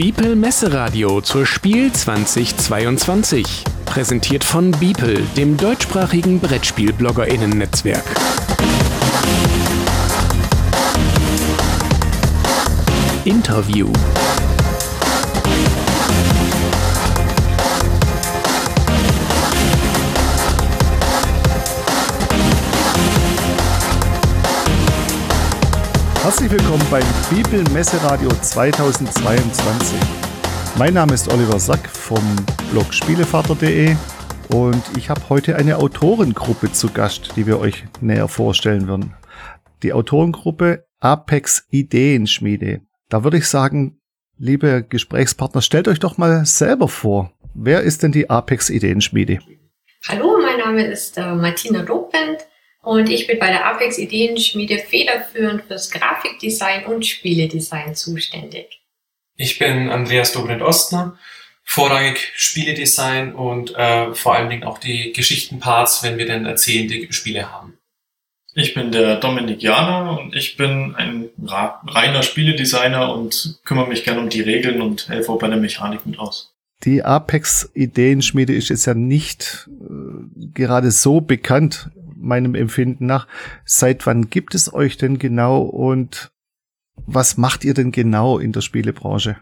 Biepel Messeradio zur Spiel 2022. Präsentiert von Biepel, dem deutschsprachigen Brettspiel-BloggerInnen-Netzwerk. Interview. Herzlich willkommen beim Bibel Messeradio 2022. Mein Name ist Oliver Sack vom Blog Spielevater.de und ich habe heute eine Autorengruppe zu Gast, die wir euch näher vorstellen werden. Die Autorengruppe Apex Ideenschmiede. Da würde ich sagen, liebe Gesprächspartner, stellt euch doch mal selber vor. Wer ist denn die Apex Ideenschmiede? Hallo, mein Name ist äh, Martina Dobend. Und ich bin bei der Apex Ideenschmiede federführend fürs Grafikdesign und Spieledesign zuständig. Ich bin Andreas Dobrindt-Ostner, vorrangig Spieledesign und äh, vor allen Dingen auch die Geschichtenparts, wenn wir denn erzählende Spiele haben. Ich bin der Dominik Jana und ich bin ein reiner Spieledesigner und kümmere mich gerne um die Regeln und helfe auch bei der Mechanik mit aus. Die Apex Ideenschmiede ist jetzt ja nicht äh, gerade so bekannt meinem Empfinden nach. Seit wann gibt es euch denn genau und was macht ihr denn genau in der Spielebranche?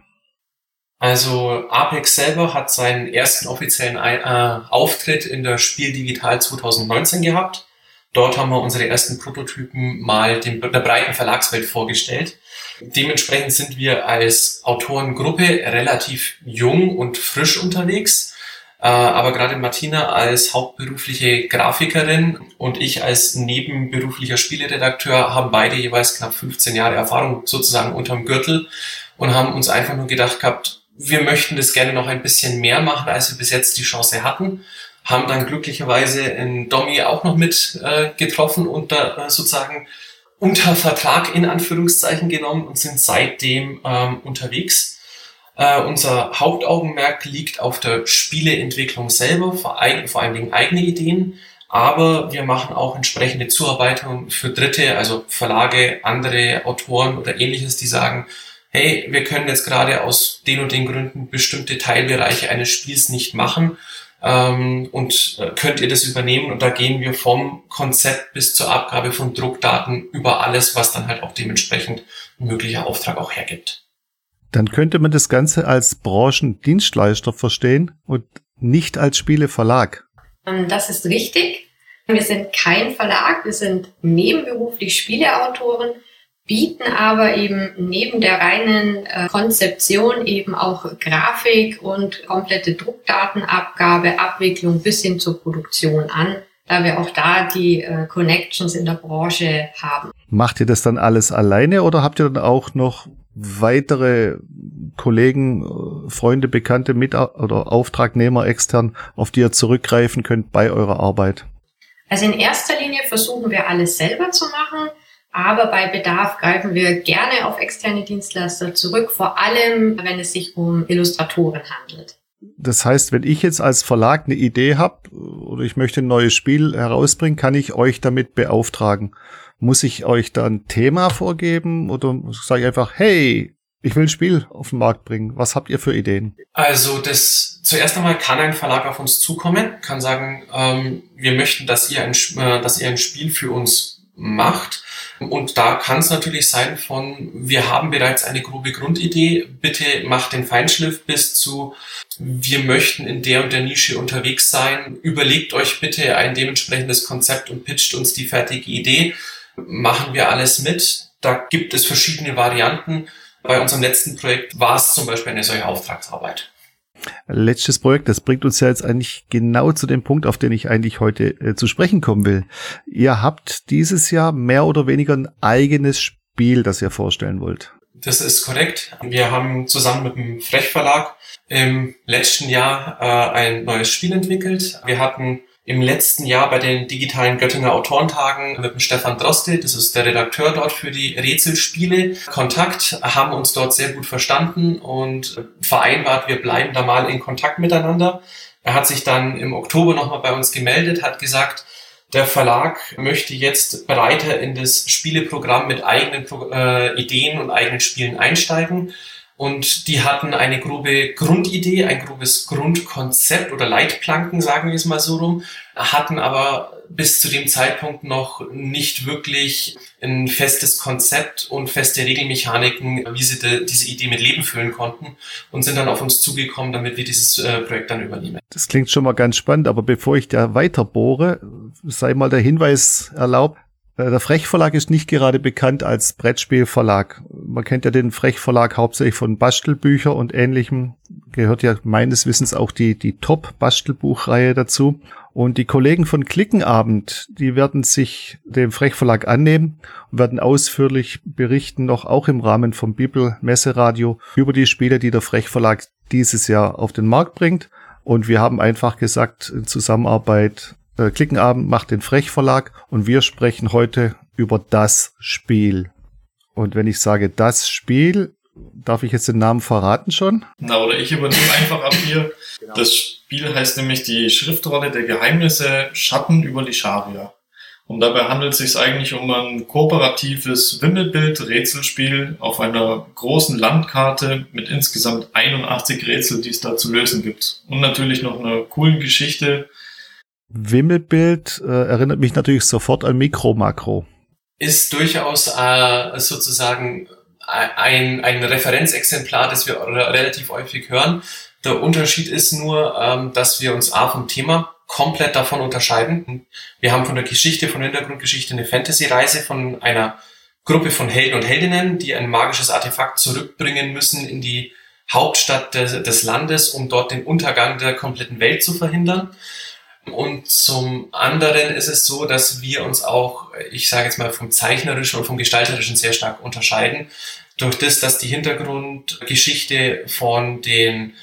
Also Apex selber hat seinen ersten offiziellen äh, Auftritt in der Spiel Digital 2019 gehabt. Dort haben wir unsere ersten Prototypen mal dem, der breiten Verlagswelt vorgestellt. Dementsprechend sind wir als Autorengruppe relativ jung und frisch unterwegs. Äh, aber gerade Martina als hauptberufliche Grafikerin und ich als nebenberuflicher Spieleredakteur haben beide jeweils knapp 15 Jahre Erfahrung sozusagen unterm Gürtel und haben uns einfach nur gedacht gehabt, wir möchten das gerne noch ein bisschen mehr machen, als wir bis jetzt die Chance hatten. Haben dann glücklicherweise in Domi auch noch mit äh, getroffen und da äh, sozusagen unter Vertrag in Anführungszeichen genommen und sind seitdem ähm, unterwegs äh, unser Hauptaugenmerk liegt auf der Spieleentwicklung selber, vor, ein, vor allen Dingen eigene Ideen. Aber wir machen auch entsprechende Zuarbeitungen für Dritte, also Verlage, andere Autoren oder ähnliches, die sagen, hey, wir können jetzt gerade aus den und den Gründen bestimmte Teilbereiche eines Spiels nicht machen. Ähm, und äh, könnt ihr das übernehmen? Und da gehen wir vom Konzept bis zur Abgabe von Druckdaten über alles, was dann halt auch dementsprechend ein möglicher Auftrag auch hergibt dann könnte man das Ganze als Branchendienstleister verstehen und nicht als Spieleverlag. Ähm, das ist richtig. Wir sind kein Verlag, wir sind nebenberuflich Spieleautoren, bieten aber eben neben der reinen äh, Konzeption eben auch Grafik und komplette Druckdatenabgabe, Abwicklung bis hin zur Produktion an, da wir auch da die äh, Connections in der Branche haben. Macht ihr das dann alles alleine oder habt ihr dann auch noch weitere Kollegen, äh, Freunde, Bekannte, mit oder Auftragnehmer extern, auf die ihr zurückgreifen könnt bei eurer Arbeit? Also in erster Linie versuchen wir alles selber zu machen, aber bei Bedarf greifen wir gerne auf externe Dienstleister zurück, vor allem wenn es sich um Illustratoren handelt. Das heißt, wenn ich jetzt als Verlag eine Idee habe oder ich möchte ein neues Spiel herausbringen, kann ich euch damit beauftragen. Muss ich euch da ein Thema vorgeben oder sage ich einfach, hey, ich will ein Spiel auf den Markt bringen. Was habt ihr für Ideen? Also das zuerst einmal kann ein Verlag auf uns zukommen, kann sagen, ähm, wir möchten, dass ihr ein, äh, dass ihr ein Spiel für uns macht. Und da kann es natürlich sein von, wir haben bereits eine grobe Grundidee, bitte macht den Feinschliff bis zu, wir möchten in der und der Nische unterwegs sein, überlegt euch bitte ein dementsprechendes Konzept und pitcht uns die fertige Idee machen wir alles mit. Da gibt es verschiedene Varianten. Bei unserem letzten Projekt war es zum Beispiel eine solche Auftragsarbeit. Letztes Projekt, das bringt uns ja jetzt eigentlich genau zu dem Punkt, auf den ich eigentlich heute äh, zu sprechen kommen will. Ihr habt dieses Jahr mehr oder weniger ein eigenes Spiel, das ihr vorstellen wollt. Das ist korrekt. Wir haben zusammen mit dem Frech Verlag im letzten Jahr äh, ein neues Spiel entwickelt. Wir hatten im letzten Jahr bei den digitalen Göttinger Autorentagen mit dem Stefan Droste, das ist der Redakteur dort für die Rätselspiele, Kontakt, haben uns dort sehr gut verstanden und vereinbart, wir bleiben da mal in Kontakt miteinander. Er hat sich dann im Oktober nochmal bei uns gemeldet, hat gesagt, der Verlag möchte jetzt breiter in das Spieleprogramm mit eigenen äh, Ideen und eigenen Spielen einsteigen Und die hatten eine grobe Grundidee, ein grobes Grundkonzept oder Leitplanken, sagen wir es mal so rum, hatten aber bis zu dem Zeitpunkt noch nicht wirklich ein festes Konzept und feste Regelmechaniken, wie sie de, diese Idee mit Leben füllen konnten und sind dann auf uns zugekommen, damit wir dieses äh, Projekt dann übernehmen. Das klingt schon mal ganz spannend, aber bevor ich da weiter bohre, sei mal der Hinweis erlaubt, der Frech Verlag ist nicht gerade bekannt als Brettspielverlag. Man kennt ja den Frech Verlag hauptsächlich von Bastelbücher und ähnlichem. Gehört ja meines Wissens auch die, die Top-Bastelbuchreihe dazu. Und die Kollegen von Klickenabend, die werden sich dem Frech Verlag annehmen und werden ausführlich berichten, noch auch im Rahmen vom Bibel Messeradio, über die Spiele, die der Frech Verlag dieses Jahr auf den Markt bringt. Und wir haben einfach gesagt, in Zusammenarbeit äh, Klickenabend macht den Frech Verlag und wir sprechen heute über das Spiel. Und wenn ich sage das Spiel, darf ich jetzt den Namen verraten schon? Na, oder ich übernehme einfach ab hier. Genau. Das Spiel heißt nämlich die Schriftrolle der Geheimnisse Schatten über die Scharia. Und dabei handelt es sich eigentlich um ein kooperatives Wimmelbild-Rätselspiel auf einer großen Landkarte mit insgesamt 81 Rätsel, die es da zu lösen gibt. Und natürlich noch einer coolen Geschichte, Wimmelbild äh, erinnert mich natürlich sofort an Mikro Makro. Ist durchaus äh, sozusagen ein, ein Referenzexemplar, das wir relativ häufig hören. Der Unterschied ist nur, ähm, dass wir uns A vom Thema komplett davon unterscheiden. Wir haben von der Geschichte, von der Hintergrundgeschichte eine Fantasy-Reise von einer Gruppe von Helden und Heldinnen, die ein magisches Artefakt zurückbringen müssen in die Hauptstadt des, des Landes, um dort den Untergang der kompletten Welt zu verhindern. Und zum anderen ist es so, dass wir uns auch, ich sage jetzt mal, vom Zeichnerischen und vom Gestalterischen sehr stark unterscheiden. Durch das, dass die Hintergrundgeschichte von den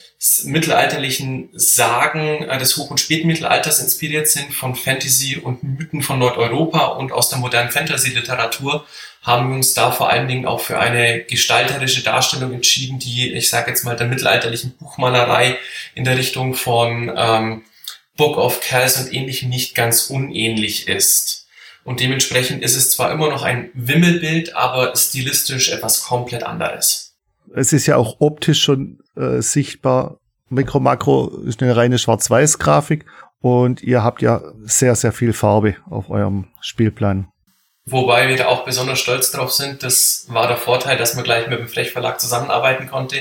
mittelalterlichen Sagen äh, des Hoch- und Spätmittelalters inspiriert sind, von Fantasy und Mythen von Nordeuropa und aus der modernen Fantasy-Literatur, haben wir uns da vor allen Dingen auch für eine gestalterische Darstellung entschieden, die, ich sage jetzt mal, der mittelalterlichen Buchmalerei in der Richtung von ähm, Book of Kells und ähnlichem nicht ganz unähnlich ist. Und dementsprechend ist es zwar immer noch ein Wimmelbild, aber stilistisch etwas komplett anderes. Es ist ja auch optisch schon äh, sichtbar. Mikro Makro ist eine reine Schwarz-Weiß-Grafik und ihr habt ja sehr, sehr viel Farbe auf eurem Spielplan. Wobei wir da auch besonders stolz drauf sind. Das war der Vorteil, dass man gleich mit dem Frech zusammenarbeiten konnte.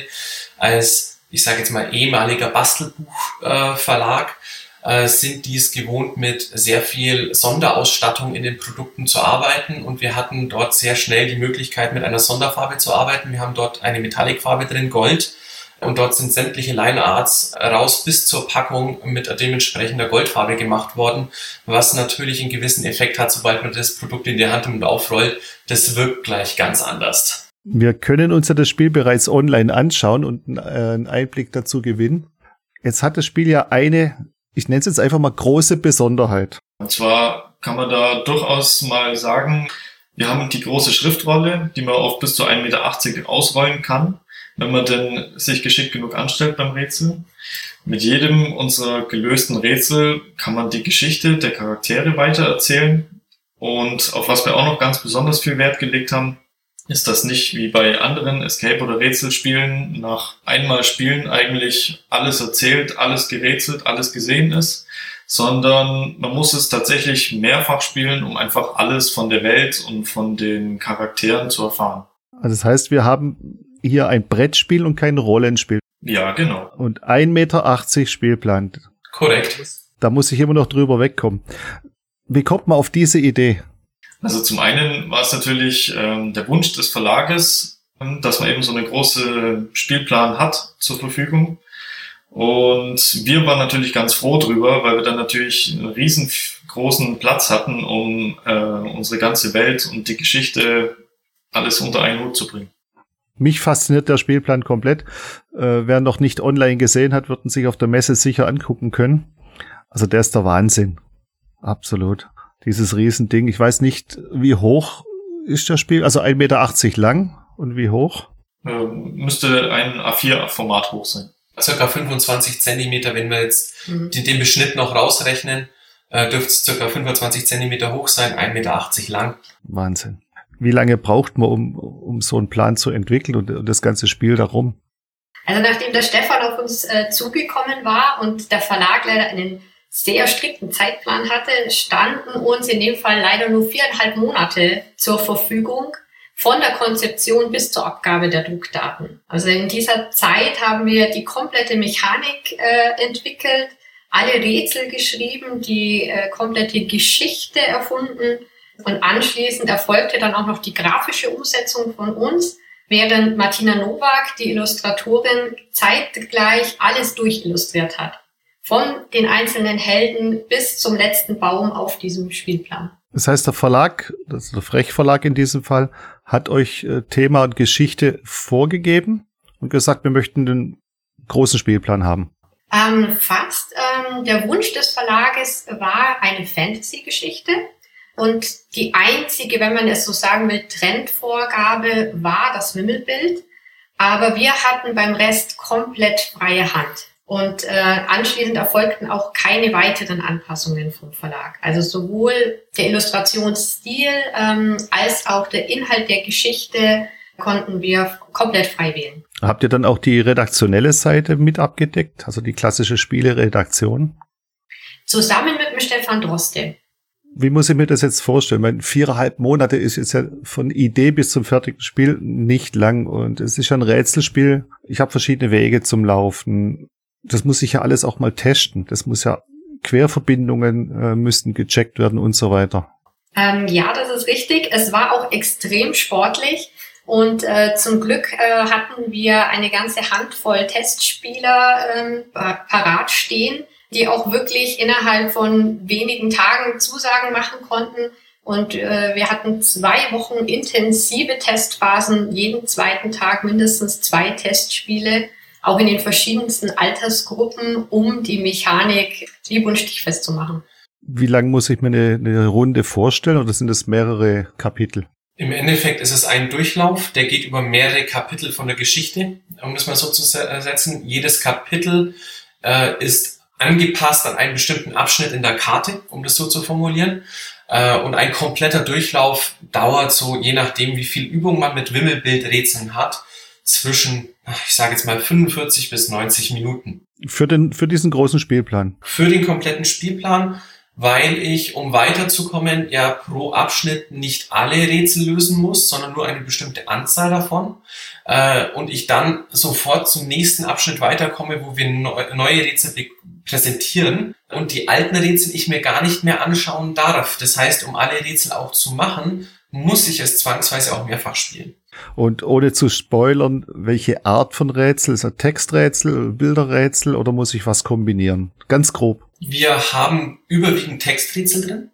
Als, ich sage jetzt mal, ehemaliger Bastelbuchverlag. Äh, äh, sind dies gewohnt, mit sehr viel Sonderausstattung in den Produkten zu arbeiten und wir hatten dort sehr schnell die Möglichkeit, mit einer Sonderfarbe zu arbeiten. Wir haben dort eine Metallicfarbe drin, Gold, und dort sind sämtliche Linearts raus bis zur Packung mit dementsprechender Goldfarbe gemacht worden, was natürlich einen gewissen Effekt hat, sobald man das Produkt in die Hand und aufrollt. Das wirkt gleich ganz anders. Wir können uns ja das Spiel bereits online anschauen und einen Einblick dazu gewinnen. Jetzt hat das Spiel ja eine ich nenne es jetzt einfach mal große Besonderheit. Und zwar kann man da durchaus mal sagen, wir haben die große Schriftrolle, die man auf bis zu 1,80 Meter ausrollen kann, wenn man denn sich geschickt genug anstellt beim Rätsel. Mit jedem unserer gelösten Rätsel kann man die Geschichte der Charaktere weitererzählen. Und auf was wir auch noch ganz besonders viel Wert gelegt haben, ist das nicht wie bei anderen Escape- oder Rätselspielen nach einmal Spielen eigentlich alles erzählt, alles gerätselt, alles gesehen ist, sondern man muss es tatsächlich mehrfach spielen, um einfach alles von der Welt und von den Charakteren zu erfahren. Also das heißt, wir haben hier ein Brettspiel und kein Rollenspiel. Ja, genau. Und 1,80 Meter Spielplan. Korrekt. Da muss ich immer noch drüber wegkommen. Wie kommt man auf diese Idee? Also zum einen war es natürlich ähm, der Wunsch des Verlages, ähm, dass man eben so eine große Spielplan hat zur Verfügung. Und wir waren natürlich ganz froh drüber, weil wir dann natürlich einen riesengroßen Platz hatten, um äh, unsere ganze Welt und die Geschichte alles unter einen Hut zu bringen. Mich fasziniert der Spielplan komplett. Äh, wer noch nicht online gesehen hat, wird ihn sich auf der Messe sicher angucken können. Also der ist der Wahnsinn. Absolut. Dieses Riesending. Ich weiß nicht, wie hoch ist das Spiel? Also 1,80 Meter lang und wie hoch? Ähm, müsste ein A4-Format hoch sein. Circa 25 Zentimeter, wenn wir jetzt mhm. den, Beschnitt noch rausrechnen, äh, dürfte es circa 25 Zentimeter hoch sein, 1,80 Meter lang. Wahnsinn. Wie lange braucht man, um, um so einen Plan zu entwickeln und, und das ganze Spiel darum? Also nachdem der Stefan auf uns äh, zugekommen war und der Verlag leider einen sehr strikten Zeitplan hatte, standen uns in dem Fall leider nur viereinhalb Monate zur Verfügung von der Konzeption bis zur Abgabe der Druckdaten. Also in dieser Zeit haben wir die komplette Mechanik äh, entwickelt, alle Rätsel geschrieben, die äh, komplette Geschichte erfunden und anschließend erfolgte dann auch noch die grafische Umsetzung von uns, während Martina Nowak, die Illustratorin, zeitgleich alles durchillustriert hat. Von den einzelnen Helden bis zum letzten Baum auf diesem Spielplan. Das heißt, der Verlag, das ist der Frech Verlag in diesem Fall, hat euch äh, Thema und Geschichte vorgegeben und gesagt, wir möchten den großen Spielplan haben. Ähm, fast. Ähm, der Wunsch des Verlages war eine Fantasy-Geschichte. Und die einzige, wenn man es so sagen will, Trendvorgabe war das Wimmelbild. Aber wir hatten beim Rest komplett freie Hand. Und äh, anschließend erfolgten auch keine weiteren Anpassungen vom Verlag. Also sowohl der Illustrationsstil ähm, als auch der Inhalt der Geschichte konnten wir komplett frei wählen. Habt ihr dann auch die redaktionelle Seite mit abgedeckt, also die klassische Spieleredaktion? Zusammen mit dem Stefan Droste. Wie muss ich mir das jetzt vorstellen? Meine, viereinhalb Monate ist jetzt ja von Idee bis zum fertigen Spiel nicht lang und es ist ja ein Rätselspiel. Ich habe verschiedene Wege zum Laufen das muss sich ja alles auch mal testen. Das muss ja Querverbindungen äh, müssten gecheckt werden und so weiter. Ähm, ja, das ist richtig. Es war auch extrem sportlich. Und äh, zum Glück äh, hatten wir eine ganze Handvoll Testspieler ähm, parat stehen, die auch wirklich innerhalb von wenigen Tagen Zusagen machen konnten. Und äh, wir hatten zwei Wochen intensive Testphasen, jeden zweiten Tag mindestens zwei Testspiele auch in den verschiedensten Altersgruppen, um die Mechanik lieb- und stichfest zu machen. Wie lang muss ich mir eine, eine Runde vorstellen oder sind es mehrere Kapitel? Im Endeffekt ist es ein Durchlauf, der geht über mehrere Kapitel von der Geschichte, um es mal so zu setzen. Jedes Kapitel äh, ist angepasst an einen bestimmten Abschnitt in der Karte, um das so zu formulieren. Äh, und ein kompletter Durchlauf dauert so, je nachdem, wie viel Übung man mit Wimmelbildrätseln hat, zwischen, ich sage jetzt mal 45 bis 90 Minuten. Für den, für diesen großen Spielplan. Für den kompletten Spielplan, weil ich, um weiterzukommen, ja pro Abschnitt nicht alle Rätsel lösen muss, sondern nur eine bestimmte Anzahl davon. Äh, und ich dann sofort zum nächsten Abschnitt weiterkomme, wo wir neue Rätsel präsentieren und die alten Rätsel ich mir gar nicht mehr anschauen darf. Das heißt, um alle Rätsel auch zu machen, muss ich es zwangsweise auch mehrfach spielen. Und ohne zu spoilern, welche Art von Rätsel? Ist ein Texträtsel, Bilderrätsel oder muss ich was kombinieren? Ganz grob. Wir haben überwiegend Texträtsel drin,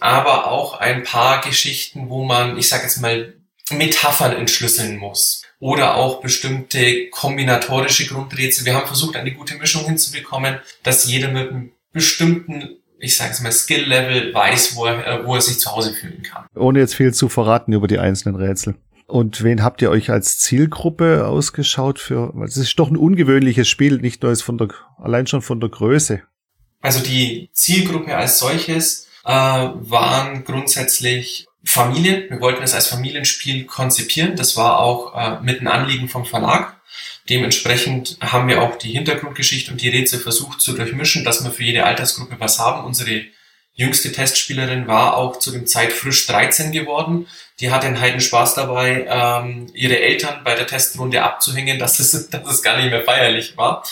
aber auch ein paar Geschichten, wo man, ich sage jetzt mal, Metaphern entschlüsseln muss. Oder auch bestimmte kombinatorische Grundrätsel. Wir haben versucht, eine gute Mischung hinzubekommen, dass jeder mit einem bestimmten ich sage es mal, Skill-Level weiß, wo er, wo er sich zu Hause fühlen kann. Ohne jetzt viel zu verraten über die einzelnen Rätsel. Und wen habt ihr euch als Zielgruppe ausgeschaut für? Es ist doch ein ungewöhnliches Spiel, nicht nur von der, allein schon von der Größe. Also die Zielgruppe als solches äh, waren grundsätzlich Familien. Wir wollten es als Familienspiel konzipieren. Das war auch äh, mit ein Anliegen vom Verlag. Dementsprechend haben wir auch die Hintergrundgeschichte und die Rätsel versucht zu durchmischen, dass wir für jede Altersgruppe was haben. Unsere jüngste Testspielerin war auch zu dem Zeit frisch 13 geworden. Die hatte einen heiden Spaß dabei, ähm, ihre Eltern bei der Testrunde abzuhängen, dass es, dass es gar nicht mehr feierlich war.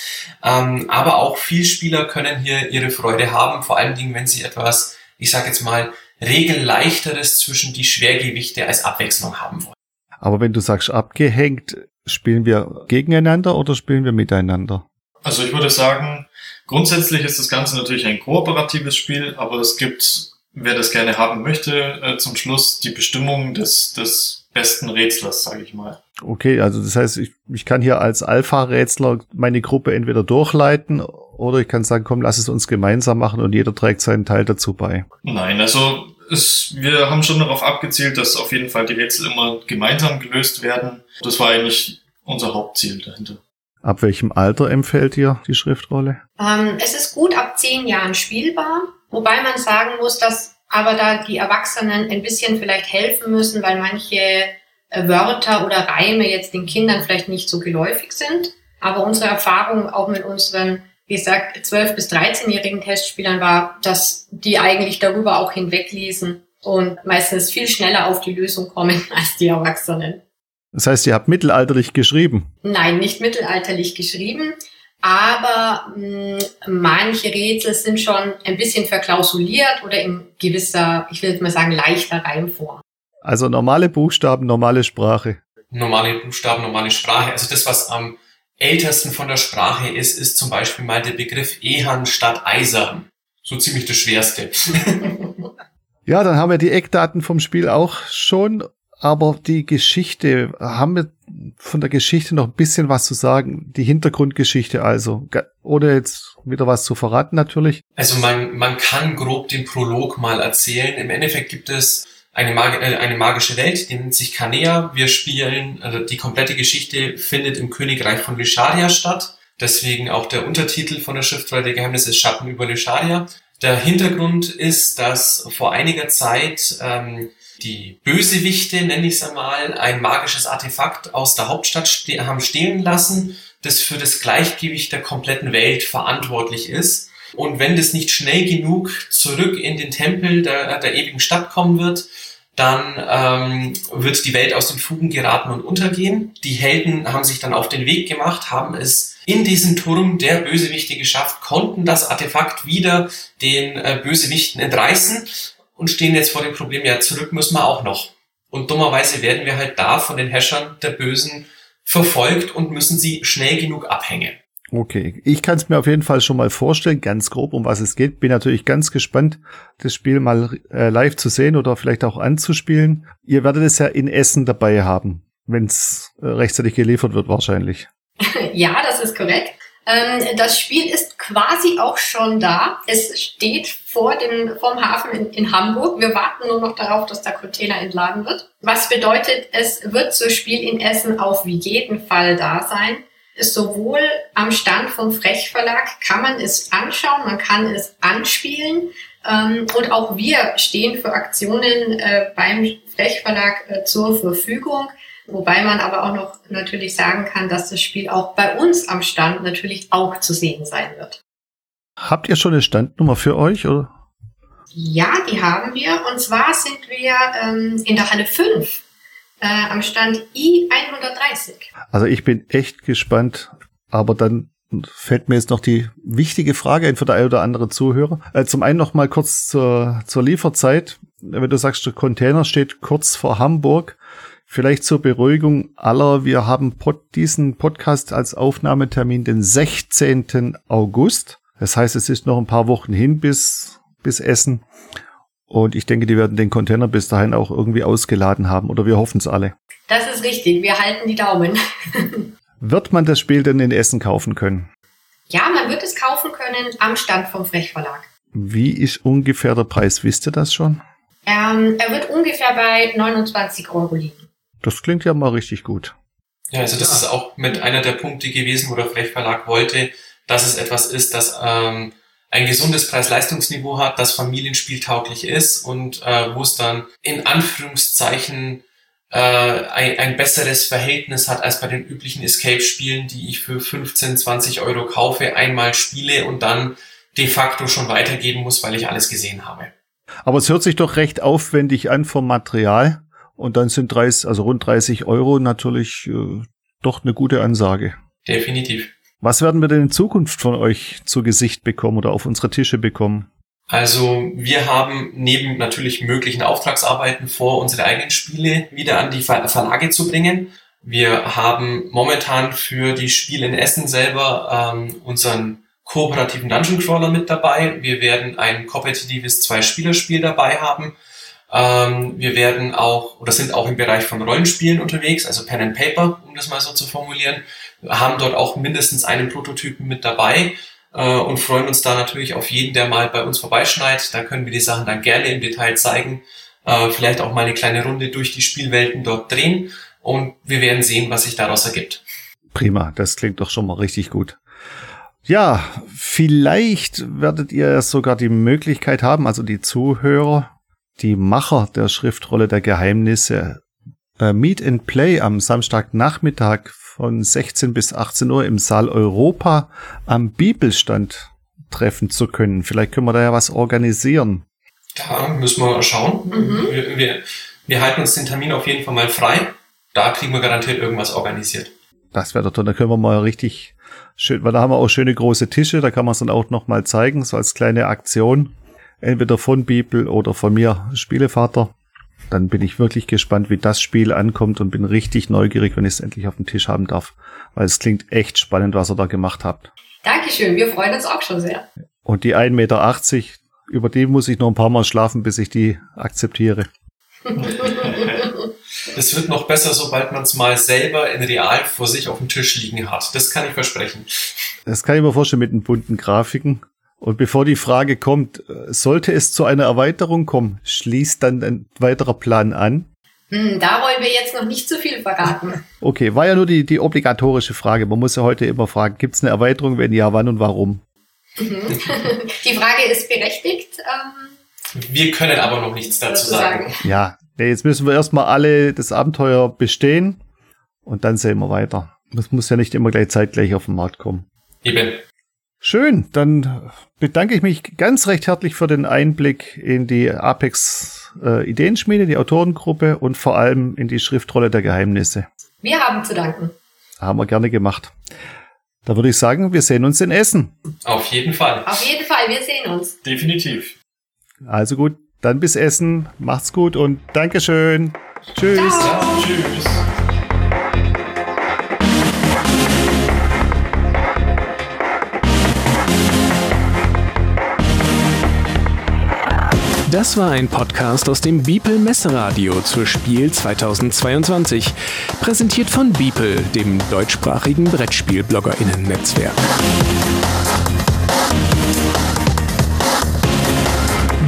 Ähm, aber auch viel Spieler können hier ihre Freude haben, vor allen Dingen, wenn sie etwas, ich sage jetzt mal, regelleichteres zwischen die Schwergewichte als Abwechslung haben wollen. Aber wenn du sagst abgehängt, spielen wir gegeneinander oder spielen wir miteinander? Also ich würde sagen, Grundsätzlich ist das Ganze natürlich ein kooperatives Spiel, aber es gibt, wer das gerne haben möchte, äh, zum Schluss die Bestimmung des, des besten Rätslers, sage ich mal. Okay, also das heißt, ich, ich kann hier als Alpha-Rätsler meine Gruppe entweder durchleiten oder ich kann sagen, komm, lass es uns gemeinsam machen und jeder trägt seinen Teil dazu bei. Nein, also es, wir haben schon darauf abgezielt, dass auf jeden Fall die Rätsel immer gemeinsam gelöst werden. Das war eigentlich unser Hauptziel dahinter. Ab welchem Alter empfällt ihr die Schriftrolle? Ähm, es ist gut ab zehn Jahren spielbar, wobei man sagen muss, dass aber da die Erwachsenen ein bisschen vielleicht helfen müssen, weil manche äh, Wörter oder Reime jetzt den Kindern vielleicht nicht so geläufig sind. Aber unsere Erfahrung auch mit unseren, wie gesagt, 12- bis 13-jährigen Testspielern war, dass die eigentlich darüber auch hinweglesen und meistens viel schneller auf die Lösung kommen als die Erwachsenen. Das heißt, ihr habt mittelalterlich geschrieben? Nein, nicht mittelalterlich geschrieben, aber mh, manche Rätsel sind schon ein bisschen verklausuliert oder in gewisser, ich will jetzt mal sagen, leichter Reimform. Also normale Buchstaben, normale Sprache. Normale Buchstaben, normale Sprache. Also das, was am ältesten von der Sprache ist, ist zum Beispiel mal der Begriff Ehan statt Eisern. So ziemlich das Schwerste. ja, dann haben wir die Eckdaten vom Spiel auch schon aber die Geschichte, haben wir von der Geschichte noch ein bisschen was zu sagen? Die Hintergrundgeschichte also, ohne jetzt wieder was zu verraten natürlich. Also man, man kann grob den Prolog mal erzählen. Im Endeffekt gibt es eine, Mag äh, eine magische Welt, die nennt sich Kanea. Wir spielen, also die komplette Geschichte findet im Königreich von Lisharia statt. Deswegen auch der Untertitel von der Schriftrolle der Geheimnisse Schatten über Lisharia. Der Hintergrund ist, dass vor einiger Zeit ähm, die Bösewichte, nenne ich es einmal, ein magisches Artefakt aus der Hauptstadt ste haben stehlen lassen, das für das Gleichgewicht der kompletten Welt verantwortlich ist. Und wenn das nicht schnell genug zurück in den Tempel der, der ewigen Stadt kommen wird, dann ähm, wird die Welt aus den Fugen geraten und untergehen. Die Helden haben sich dann auf den Weg gemacht, haben es in diesen Turm der Bösewichte geschafft, konnten das Artefakt wieder den äh, Bösewichten entreißen und stehen jetzt vor dem Problem, ja, zurück müssen wir auch noch. Und dummerweise werden wir halt da von den Herrschern der Bösen verfolgt und müssen sie schnell genug abhängen. Okay, ich kann es mir auf jeden Fall schon mal vorstellen, ganz grob, um was es geht. Bin natürlich ganz gespannt, das Spiel mal äh, live zu sehen oder vielleicht auch anzuspielen. Ihr werdet es ja in Essen dabei haben, wenn es äh, rechtzeitig geliefert wird wahrscheinlich. ja, das ist korrekt. Ähm, das Spiel ist quasi auch schon da. Es steht vor dem, vom Hafen in, in, Hamburg. Wir warten nur noch darauf, dass der Container entladen wird. Was bedeutet, es wird so Spiel in Essen auf jeden Fall da sein. Sowohl am Stand vom Frech Verlag kann man es anschauen, man kann es anspielen. Ähm, und auch wir stehen für Aktionen äh, beim Frech Verlag äh, zur Verfügung. Wobei man aber auch noch natürlich sagen kann, dass das Spiel auch bei uns am Stand natürlich auch zu sehen sein wird. Habt ihr schon eine Standnummer für euch? Oder? Ja, die haben wir. Und zwar sind wir ähm, in der Halle 5 äh, am Stand I130. Also ich bin echt gespannt, aber dann fällt mir jetzt noch die wichtige Frage ein für der ein oder andere Zuhörer. Äh, zum einen noch mal kurz zur, zur Lieferzeit. Wenn du sagst, der Container steht kurz vor Hamburg, Vielleicht zur Beruhigung aller, wir haben pod diesen Podcast als Aufnahmetermin den 16. August. Das heißt, es ist noch ein paar Wochen hin bis, bis Essen. Und ich denke, die werden den Container bis dahin auch irgendwie ausgeladen haben. Oder wir hoffen es alle. Das ist richtig. Wir halten die Daumen. wird man das Spiel denn in Essen kaufen können? Ja, man wird es kaufen können am Stand vom Frechverlag. Wie ist ungefähr der Preis? Wisst ihr das schon? Ähm, er wird ungefähr bei 29 Euro liegen. Das klingt ja mal richtig gut. Ja, also das ist auch mit einer der Punkte gewesen, wo der Frechverlag wollte, dass es etwas ist, das ähm, ein gesundes Preis-Leistungsniveau hat, das familienspieltauglich ist und äh, wo es dann in Anführungszeichen äh, ein, ein besseres Verhältnis hat als bei den üblichen Escape-Spielen, die ich für 15, 20 Euro kaufe, einmal spiele und dann de facto schon weitergeben muss, weil ich alles gesehen habe. Aber es hört sich doch recht aufwendig an vom Material. Und dann sind 30, also rund 30 Euro natürlich äh, doch eine gute Ansage. Definitiv. Was werden wir denn in Zukunft von euch zu Gesicht bekommen oder auf unsere Tische bekommen? Also wir haben neben natürlich möglichen Auftragsarbeiten vor, unsere eigenen Spiele wieder an die Verlage zu bringen. Wir haben momentan für die Spiele in Essen selber ähm, unseren kooperativen Dungeon Crawler mit dabei. Wir werden ein kompetitives Zwei-Spieler-Spiel dabei haben ähm, wir werden auch oder sind auch im Bereich von Rollenspielen unterwegs, also Pen and Paper, um das mal so zu formulieren. Wir haben dort auch mindestens einen Prototypen mit dabei äh, und freuen uns da natürlich auf jeden, der mal bei uns vorbeischneit. Da können wir die Sachen dann gerne im Detail zeigen, äh, vielleicht auch mal eine kleine Runde durch die Spielwelten dort drehen und wir werden sehen, was sich daraus ergibt. Prima, das klingt doch schon mal richtig gut. Ja, vielleicht werdet ihr sogar die Möglichkeit haben, also die Zuhörer, die Macher der Schriftrolle der Geheimnisse äh, Meet and Play am Samstagnachmittag von 16 bis 18 Uhr im Saal Europa am Bibelstand treffen zu können. Vielleicht können wir da ja was organisieren. Da müssen wir schauen. Mhm. Wir, wir, wir halten uns den Termin auf jeden Fall mal frei. Da kriegen wir garantiert irgendwas organisiert. Das wäre doch toll. Da können wir mal richtig schön, weil da haben wir auch schöne große Tische. Da kann man es dann auch noch mal zeigen, so als kleine Aktion. Entweder von Bibel oder von mir, Spielevater. Dann bin ich wirklich gespannt, wie das Spiel ankommt und bin richtig neugierig, wenn ich es endlich auf dem Tisch haben darf. Weil es klingt echt spannend, was ihr da gemacht habt. Dankeschön, wir freuen uns auch schon sehr. Und die 1,80 Meter, über die muss ich noch ein paar Mal schlafen, bis ich die akzeptiere. Es wird noch besser, sobald man es mal selber in real vor sich auf dem Tisch liegen hat. Das kann ich versprechen. Das kann ich mir vorstellen mit den bunten Grafiken. Und bevor die Frage kommt, äh, sollte es zu einer Erweiterung kommen, schließt dann ein weiterer Plan an? Hm, da wollen wir jetzt noch nicht zu viel verraten. Okay, war ja nur die, die obligatorische Frage. Man muss ja heute immer fragen, gibt es eine Erweiterung? Wenn ja, wann und warum? Die Frage ist berechtigt. Ähm, Wir können aber noch nichts dazu sozusagen. sagen. Ja, jetzt müssen wir erstmal alle das Abenteuer bestehen und dann sehen wir weiter. Das muss ja nicht immer gleich zeitgleich auf den Markt kommen. Eben. Schön, dann bedanke ich mich ganz recht herzlich für den Einblick in die Apex äh, Ideenschmiede, die Autorengruppe und vor allem in die Schriftrolle der Geheimnisse. Wir haben zu danken. Haben wir gerne gemacht. Da würde ich sagen, wir sehen uns in Essen. Auf jeden Fall. Auf jeden Fall, wir sehen uns. Definitiv. Also gut, dann bis Essen. Macht's gut und Dankeschön. Tschüss. Ciao. Ja, tschüss. Das war ein Podcast aus dem Beeple Messeradio zur Spiel 2022. Präsentiert von Beeple, dem deutschsprachigen Brettspiel-BloggerInnen-Netzwerk.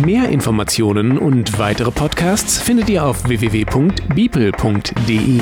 Mehr Informationen und weitere Podcasts findet ihr auf www.beeple.de.